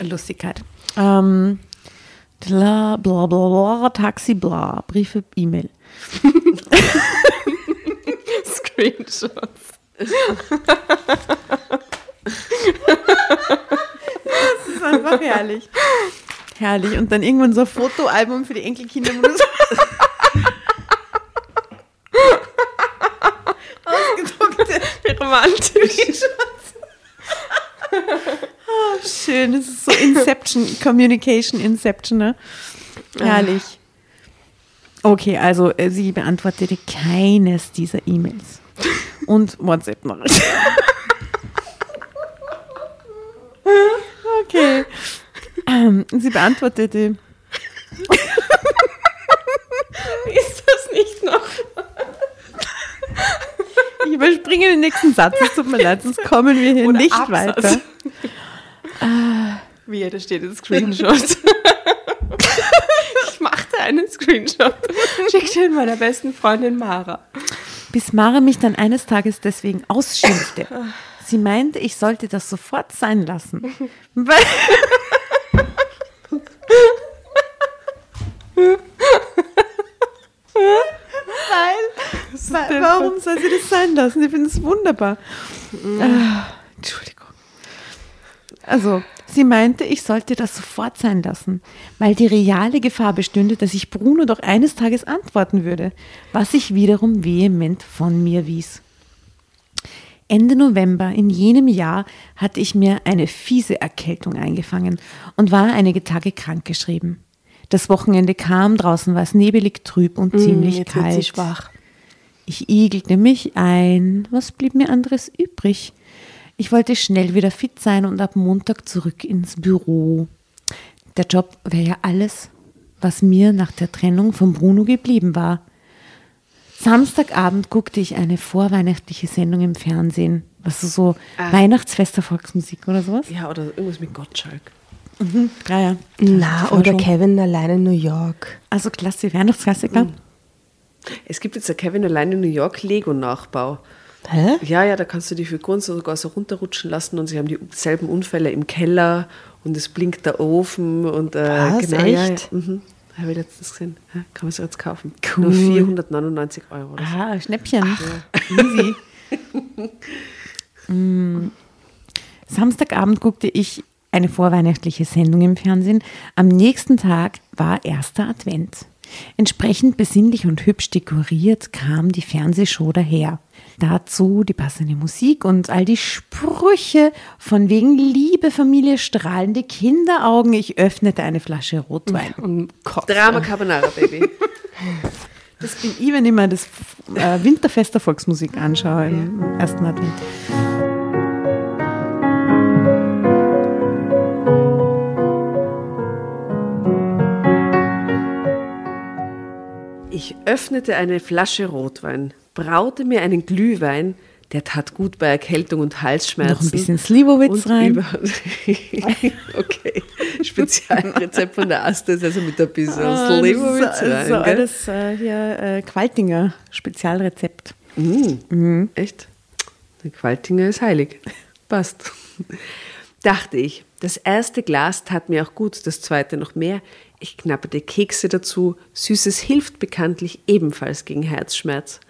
Lustigkeit. Ähm, bla, bla, bla, bla, Taxi, bla, Briefe, E-Mail. Screenshots. Das ist einfach herrlich. Herrlich. Und dann irgendwann so ein Fotoalbum für die Enkelkinder. Ausgedruckte Romantisch. Ah, schön, das ist so Inception, Communication Inception, ne? Herrlich. Okay, also äh, sie beantwortete keines dieser E-Mails. Und WhatsApp noch. Okay. Ähm, sie beantwortete. Ist das nicht noch? Ich überspringe den nächsten Satz, es tut mir leid, sonst kommen wir hier Oder nicht Absatz. weiter. Wie, da steht jetzt Screenshot. ich machte einen Screenshot. Schickte ihn meiner besten Freundin Mara. Bis Mara mich dann eines Tages deswegen ausschimpfte. Sie meinte, ich sollte das sofort sein lassen. Weil weil, warum soll sie das sein lassen? Ich finde es wunderbar. Ah, Entschuldigung. Also, sie meinte, ich sollte das sofort sein lassen, weil die reale Gefahr bestünde, dass ich Bruno doch eines Tages antworten würde, was ich wiederum vehement von mir wies. Ende November in jenem Jahr hatte ich mir eine fiese Erkältung eingefangen und war einige Tage krankgeschrieben. Das Wochenende kam, draußen war es nebelig, trüb und ziemlich jetzt wird kalt. Ich igelte mich ein. Was blieb mir anderes übrig? Ich wollte schnell wieder fit sein und ab Montag zurück ins Büro. Der Job wäre ja alles, was mir nach der Trennung von Bruno geblieben war. Samstagabend guckte ich eine vorweihnachtliche Sendung im Fernsehen. Was ist so Weihnachtsfester Volksmusik oder sowas? Ja, oder irgendwas mit Gottschalk. Ja, ja. Na, war oder schon- Kevin allein in New York. Also klasse, Weihnachtsklassiker. Es gibt jetzt ein Kevin allein in New York Lego-Nachbau. Hä? Ja, ja, da kannst du die Figuren sogar so runterrutschen lassen und sie haben dieselben Unfälle im Keller und es blinkt der Ofen und äh, Was, genau, ja, ja. echt? Mhm. Habe ich letztens gesehen. Ja, kann man sich jetzt kaufen. Cool. Nur 499 Euro. Oder so. Ah, Schnäppchen. Easy. Mm. Samstagabend guckte ich eine vorweihnachtliche Sendung im Fernsehen. Am nächsten Tag war erster Advent. Entsprechend besinnlich und hübsch dekoriert kam die Fernsehshow daher. Dazu die passende Musik und all die Sprüche von wegen Liebe, Familie, strahlende Kinderaugen. Ich öffnete eine Flasche Rotwein. Und. Drama Carbonara, Baby. Das bin ich, wenn ich mir das äh, Winterfest der Volksmusik anschaue im ersten Advent. Ich öffnete eine Flasche Rotwein, braute mir einen Glühwein, der tat gut bei Erkältung und Halsschmerzen. Noch ein bisschen Slivovitz rein. Okay, Spezialrezept von der Aste ist also mit ein bisschen Ah, Slivovitz das ist, rein. so gell? alles äh, hier äh, Qualtinger Spezialrezept. Echt? Der Qualtinger ist heilig. Passt. Dachte ich. Das erste Glas tat mir auch gut, das zweite noch mehr. Ich knapperte Kekse dazu. Süßes hilft bekanntlich ebenfalls gegen Herzschmerz.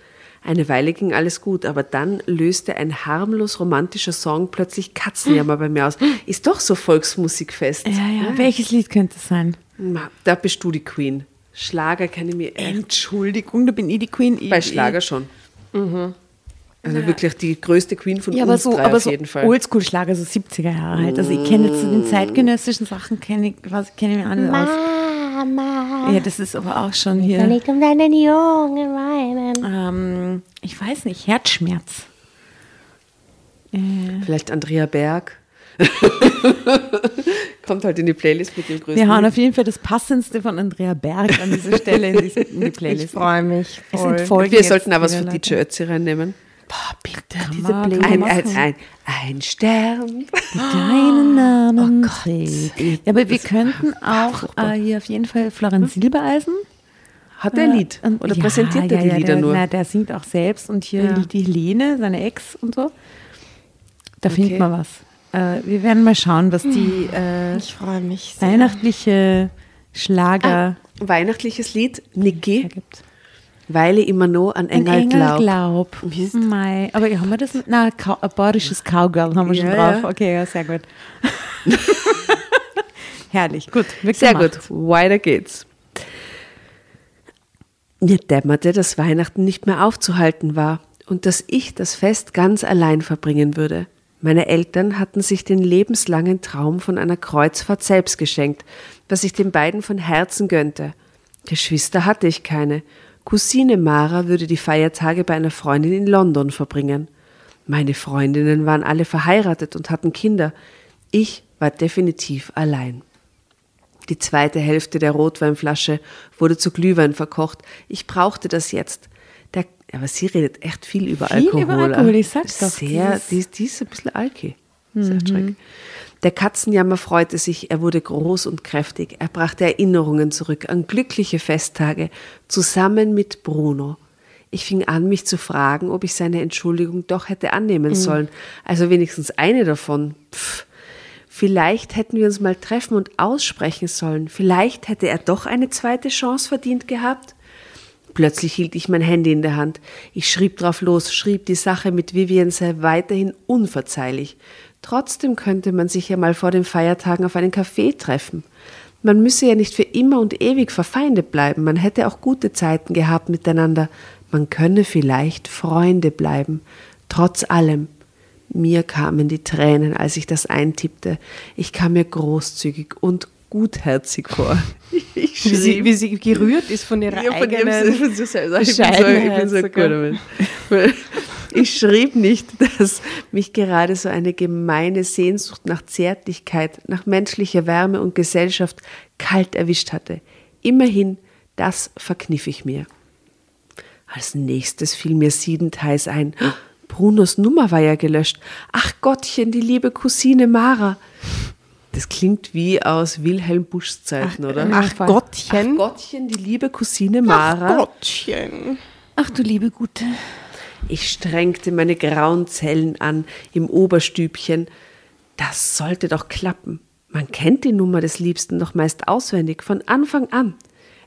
Eine Weile ging alles gut, aber dann löste ein harmlos romantischer Song plötzlich Katzenjammer bei mir aus. Ist doch so Volksmusikfest. Ja, ja. Welches Lied könnte es sein? Da bist du die Queen. Schlager kann ich mir. Entschuldigung, da bin ich die Queen. Ich, Bei Schlager schon. Also wirklich die größte Queen von Ja, aber uns so, drei aber auf so jeden Fall. Oldschool-Schlager, so 70er Jahre halt. Also ich kenne jetzt zu den zeitgenössischen Sachen, kenne ich, was kenne ich mir alle aus. Mama, Ja, das ist aber auch schon hier. nicht um deinen Jungen weinen. Ähm, ich weiß nicht, Herzschmerz. Vielleicht Andrea Berg. Kommt halt in die Playlist mit dem größten. Wir hauen Hit. auf jeden Fall das Passendste von Andrea Berg an dieser Stelle in die, in die Ich Playlist. freue mich. Es Voll. sind Folgen Wir sollten auch was Leute. DJ Ötzi reinnehmen. Boah, bitte, Diese Playlist. Ein, ein, ein, ein Stern. Deinen Namen Oh trägt. Ja, aber wir könnten auch äh, hier auf jeden Fall Florian Silbereisen. Hat er ein Lied? Und- Oder ja, präsentiert er ja, die ja, Lieder der, nur? Na, der singt auch selbst und hier Ja. die Helene, seine Ex und so. Da findet Okay. man was. Äh, wir werden mal schauen, was die äh, mich sehr. weihnachtliche Schlager Weihnachtliches Lied, Niki, ergibt. Weil ich immer noch an Engel Engel glaub. glaub. Mei. Aber haben wir das Kau- ein bayerisches Cowgirl haben wir schon Ja, drauf. ja. Okay, ja, sehr gut. Herrlich, gut. wird Sehr gemacht. gut, weiter geht's. Mir dämmerte, dass Weihnachten nicht mehr aufzuhalten war und dass ich das Fest ganz allein verbringen würde. Meine Eltern hatten sich den lebenslangen Traum von einer Kreuzfahrt selbst geschenkt, was ich den beiden von Herzen gönnte. Geschwister hatte ich keine. Cousine Mara würde die Feiertage bei einer Freundin in London verbringen. Meine Freundinnen waren alle verheiratet und hatten Kinder. Ich war definitiv allein. Die zweite Hälfte der Rotweinflasche wurde zu Glühwein verkocht. Ich brauchte das jetzt. Der, aber sie redet echt viel über Viel Alkohol. über Alkohol, ich sag's doch, Sehr, die, die ist ein bisschen alki. Sehr schräg. Der Katzenjammer freute sich, er wurde groß und kräftig. Er brachte Erinnerungen zurück an glückliche Festtage, zusammen mit Bruno. Ich fing an, mich zu fragen, ob ich seine Entschuldigung doch hätte annehmen sollen. Also wenigstens eine davon. Pff. Vielleicht hätten wir uns mal treffen und aussprechen sollen. Vielleicht hätte er doch eine zweite Chance verdient gehabt. Plötzlich hielt ich mein Handy in der Hand. Ich schrieb drauf los, schrieb, die Sache mit Vivian sei weiterhin unverzeihlich. Trotzdem könnte man sich ja mal vor den Feiertagen auf einen Kaffee treffen. Man müsse ja nicht für immer und ewig verfeindet bleiben. Man hätte auch gute Zeiten gehabt miteinander. Man könne vielleicht Freunde bleiben. Trotz allem. Mir kamen die Tränen, als ich das eintippte. Ich kam mir großzügig und gutherzig vor. Ich Wie sie, wie sie gerührt ist von ihrer ja, von eigenen von sich selber. Ich bin so, ich bin so guter Mensch. Ich schrieb nicht, dass mich gerade so eine gemeine Sehnsucht nach Zärtlichkeit, nach menschlicher Wärme und Gesellschaft kalt erwischt hatte. Immerhin, das verkniff ich mir. Als nächstes fiel mir siedend heiß ein. Brunos Nummer war ja gelöscht. Ach Gottchen, die liebe Cousine Mara. Das klingt wie aus Wilhelm Buschs Zeiten, oder? Ach. Gottchen. Ach Gottchen, die liebe Cousine Mara. Ach Gottchen. Ach du liebe Gute. Ich strengte meine grauen Zellen an im Oberstübchen. Das sollte doch klappen. Man kennt die Nummer des Liebsten doch meist auswendig, von Anfang an.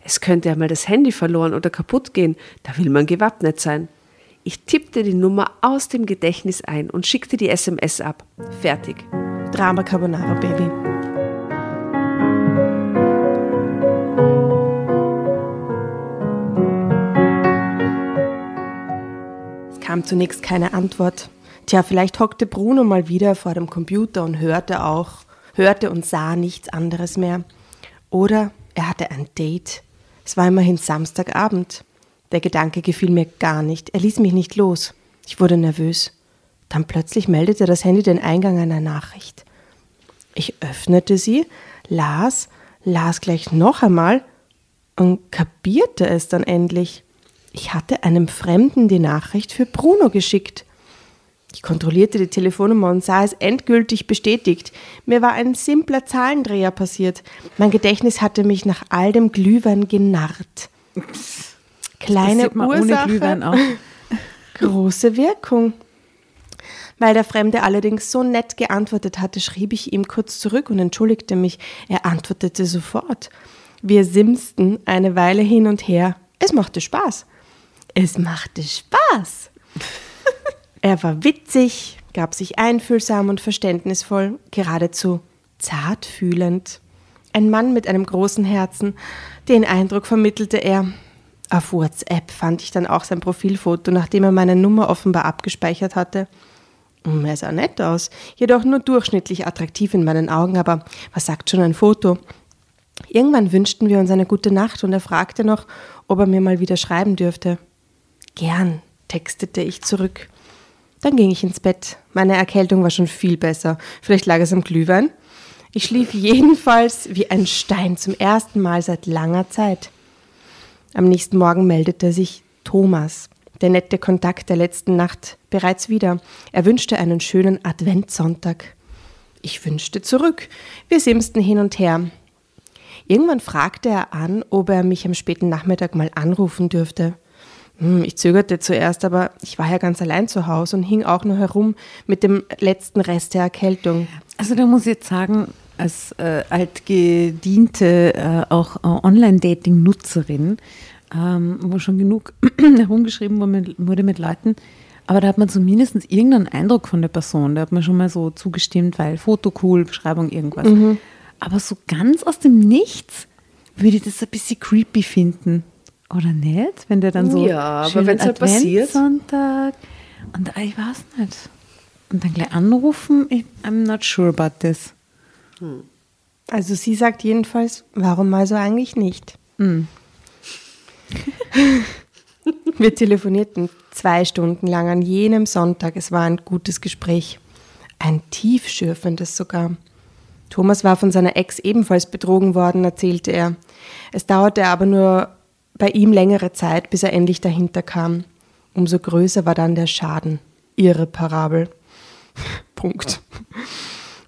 Es könnte einmal das Handy verloren oder kaputt gehen, da will man gewappnet sein. Ich tippte die Nummer aus dem Gedächtnis ein und schickte die SMS ab. Fertig. Drama Carbonara Baby. Es kam zunächst keine Antwort. Tja, vielleicht hockte Bruno mal wieder vor dem Computer und hörte auch, hörte und sah nichts anderes mehr. Oder er hatte ein Date. Es war immerhin Samstagabend. Der Gedanke gefiel mir gar nicht. Er ließ mich nicht los. Ich wurde nervös. Dann plötzlich meldete das Handy den Eingang einer Nachricht. Ich öffnete sie, las, las gleich noch einmal und kapierte es dann endlich. Ich hatte einem Fremden die Nachricht für Bruno geschickt. Ich kontrollierte die Telefonnummer und sah es endgültig bestätigt. Mir war ein simpler Zahlendreher passiert. Mein Gedächtnis hatte mich nach all dem Glühwein genarrt. Kleine Passiert man ohne Ursache, Glühwein auch. große Wirkung. Weil der Fremde allerdings so nett geantwortet hatte, schrieb ich ihm kurz zurück und entschuldigte mich. Er antwortete sofort. Wir simsten eine Weile hin und her. Es machte Spaß. Es machte Spaß. er war witzig, gab sich einfühlsam und verständnisvoll, geradezu zartfühlend. Ein Mann mit einem großen Herzen, den Eindruck vermittelte er. Auf WhatsApp fand ich dann auch sein Profilfoto, nachdem er meine Nummer offenbar abgespeichert hatte. Hm, Er sah nett aus, jedoch nur durchschnittlich attraktiv in meinen Augen, aber was sagt schon ein Foto? Irgendwann wünschten wir uns eine gute Nacht und er fragte noch, ob er mir mal wieder schreiben dürfte. Gern, textete ich zurück. Dann ging ich ins Bett. Meine Erkältung war schon viel besser. Vielleicht lag es am Glühwein. Ich schlief jedenfalls wie ein Stein zum ersten Mal seit langer Zeit. Am nächsten Morgen meldete sich Thomas, der nette Kontakt der letzten Nacht, bereits wieder. Er wünschte einen schönen Adventssonntag. Ich wünschte zurück. Wir simsten hin und her. Irgendwann fragte er an, ob er mich am späten Nachmittag mal anrufen dürfte. Hm, Ich zögerte zuerst, aber ich war ja ganz allein zu Hause und hing auch nur herum mit dem letzten Rest der Erkältung. Also da muss ich jetzt sagen, als äh, altgediente äh, auch äh, Online-Dating-Nutzerin, ähm, wo schon genug herumgeschrieben wurde mit, wurde mit Leuten, aber da hat man zumindest irgendeinen Eindruck von der Person. Da hat man schon mal so zugestimmt, weil Foto cool, Beschreibung irgendwas. Aber so ganz aus dem Nichts würde ich das ein bisschen creepy finden. Oder nicht? Wenn der dann so Ja, aber schönen wenn's halt passiert. Adventssonntag und ah, ich weiß nicht. Und dann gleich anrufen, ich, I'm not sure about this. Also sie sagt jedenfalls, warum also eigentlich nicht? Wir telefonierten zwei Stunden lang an jenem Sonntag. Es war ein gutes Gespräch. Ein tiefschürfendes sogar. Thomas war von seiner Ex ebenfalls betrogen worden, erzählte er. Es dauerte aber nur bei ihm längere Zeit, bis er endlich dahinter kam. Umso größer war dann der Schaden. Irreparabel. Punkt.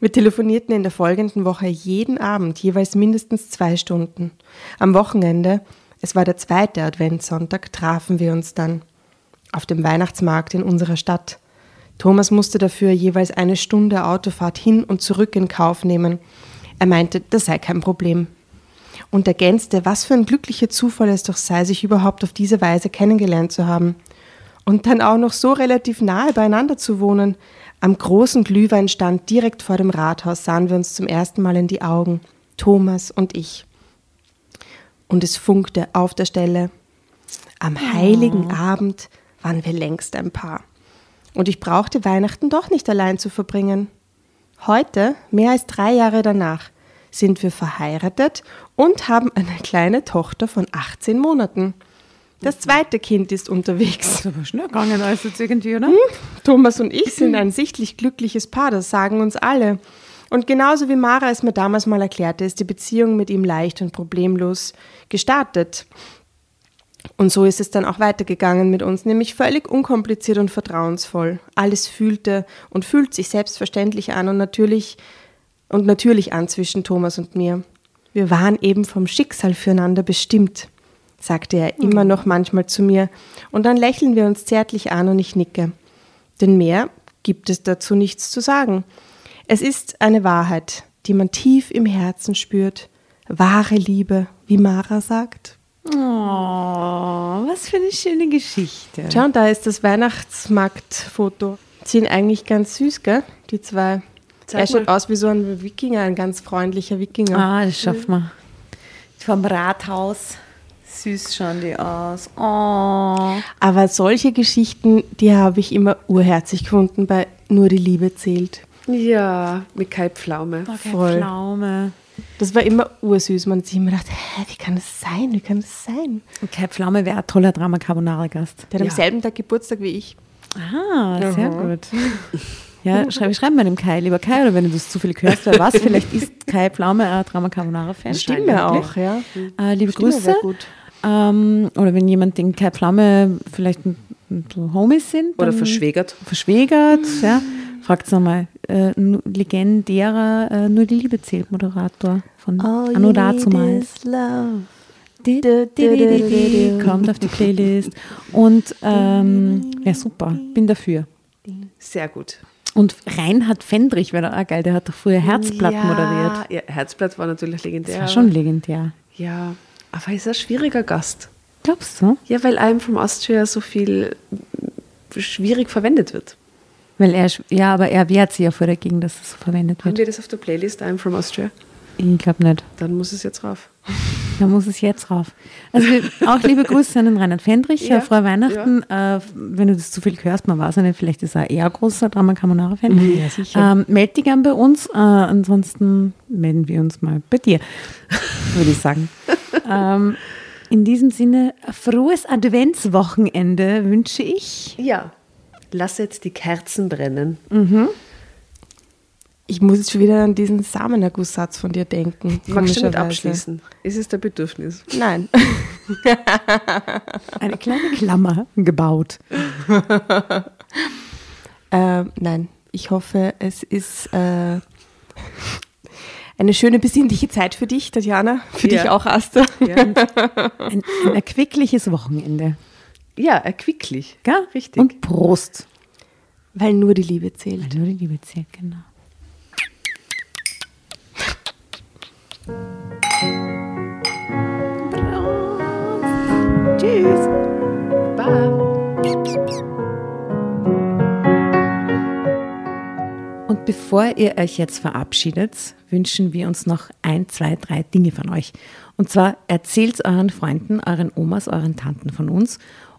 Wir telefonierten in der folgenden Woche jeden Abend, jeweils mindestens zwei Stunden. Am Wochenende, es war der zweite Adventssonntag, trafen wir uns dann auf dem Weihnachtsmarkt in unserer Stadt. Thomas musste dafür jeweils eine Stunde Autofahrt hin und zurück in Kauf nehmen. Er meinte, das sei kein Problem. Und ergänzte, was für ein glücklicher Zufall es doch sei, sich überhaupt auf diese Weise kennengelernt zu haben. Und dann auch noch so relativ nahe beieinander zu wohnen. Am großen Glühweinstand direkt vor dem Rathaus sahen wir uns zum ersten Mal in die Augen, Thomas und ich. Und es funkte auf der Stelle. Am heiligen Abend waren wir längst ein Paar. Und ich brauchte Weihnachten doch nicht allein zu verbringen. Heute, mehr als drei Jahre danach, sind wir verheiratet und haben eine kleine Tochter von 18 Monaten. Das zweite Kind ist unterwegs. Das ist aber schnell gegangen als jetzt irgendwie, oder? Thomas und ich sind ein sichtlich glückliches Paar, das sagen uns alle. Und genauso wie Mara es mir damals mal erklärte, ist die Beziehung mit ihm leicht und problemlos gestartet. Und so ist es dann auch weitergegangen mit uns, nämlich völlig unkompliziert und vertrauensvoll. Alles fühlte und fühlt sich selbstverständlich an und natürlich und natürlich an zwischen Thomas und mir. Wir waren eben vom Schicksal füreinander bestimmt, sagte er immer noch manchmal zu mir, und dann lächeln wir uns zärtlich an und ich nicke. Denn mehr gibt es dazu nichts zu sagen. Es ist eine Wahrheit, die man tief im Herzen spürt. Wahre Liebe, wie Mara sagt. Oh, was für eine schöne Geschichte. Schau, und da ist das Weihnachtsmarktfoto. Die sind eigentlich ganz süß, gell? Die zwei. Zeig er schaut mal. aus wie so ein Wikinger, ein ganz freundlicher Wikinger. Ah, das schaffen wir. Vom Rathaus. Süß schauen die aus. Oh. Aber solche Geschichten, die habe ich immer urherzig gefunden bei Nur die Liebe zählt. Ja, mit Kai Pflaume. Voll. Pflaume. Das war immer ursüß. Man hat sich immer gedacht, hä, wie kann das sein? Wie kann das sein? Kai Pflaume wäre ein toller Drama Carbonara Gast. Der hat Ja. am selben Tag Geburtstag wie ich. Ah, sehr gut. Ja, schreib, schreib mal dem Kai, lieber Kai, oder wenn du das zufällig hörst, wer was, vielleicht ist Kai Pflaume ein Drama Carbonara-Fan. Stimme auch, ja. Äh, liebe Stimme Grüße. Ähm, oder wenn jemand den Kai Pflaume vielleicht ein- ein- so Homies sind. Oder verschwägert. Verschwägert, ja. Fragt nochmal. Äh, legendärer äh, Nur die Liebe zählt Moderator von Anno di- di- di- Kommt auf die Playlist. Und ähm, ja, super. Bin dafür. Sehr gut. Und Reinhard Fendrich wäre doch auch geil. Der hat doch früher Herzblatt ja, moderiert. Ja, Herzblatt war natürlich legendär. Das war schon legendär. Ja, aber ist ein schwieriger Gast. Glaubst du? Ja, weil einem from Austria so viel schwierig verwendet wird. Weil er, ja, aber er wehrt sich ja vor dagegen, dass es so verwendet Haben wird. wir das auf der Playlist, I'm from Austria? Ich glaube nicht. Dann muss es jetzt rauf. Da muss es jetzt rauf. Also auch liebe Grüße an den Reinhard Fendrich. Ja, Ja, Frohe Weihnachten. Äh, wenn du das zu viel hörst, man weiß ja nicht, vielleicht ist er eher großer Drama Carbonara-Fan. Ja, sicher. Ähm, meld dich gern bei uns. Äh, ansonsten melden wir uns mal bei dir, würde ich sagen. ähm, in diesem Sinne, frohes Adventswochenende wünsche ich. Ja. Lass jetzt die Kerzen brennen. Ich muss jetzt schon wieder an diesen Samenergusssatz von dir denken. Magst du nicht abschließen? Ist es der Bedürfnis? Nein. Eine kleine Klammer gebaut. ähm, nein. Ich hoffe, es ist äh, eine schöne besinnliche Zeit für dich, Tatjana. Für Ja. dich auch, Asta. Ja, Ein, ein erquickliches Wochenende. Ja erquicklich. Gell? Richtig. Und Prost. Weil nur die Liebe zählt. Weil nur die Liebe zählt, genau. Prost. Tschüss. Bye. Und bevor ihr euch jetzt verabschiedet, wünschen wir uns noch ein, zwei, drei Dinge von euch. Und zwar erzählt euren Freunden, euren Omas, euren Tanten von uns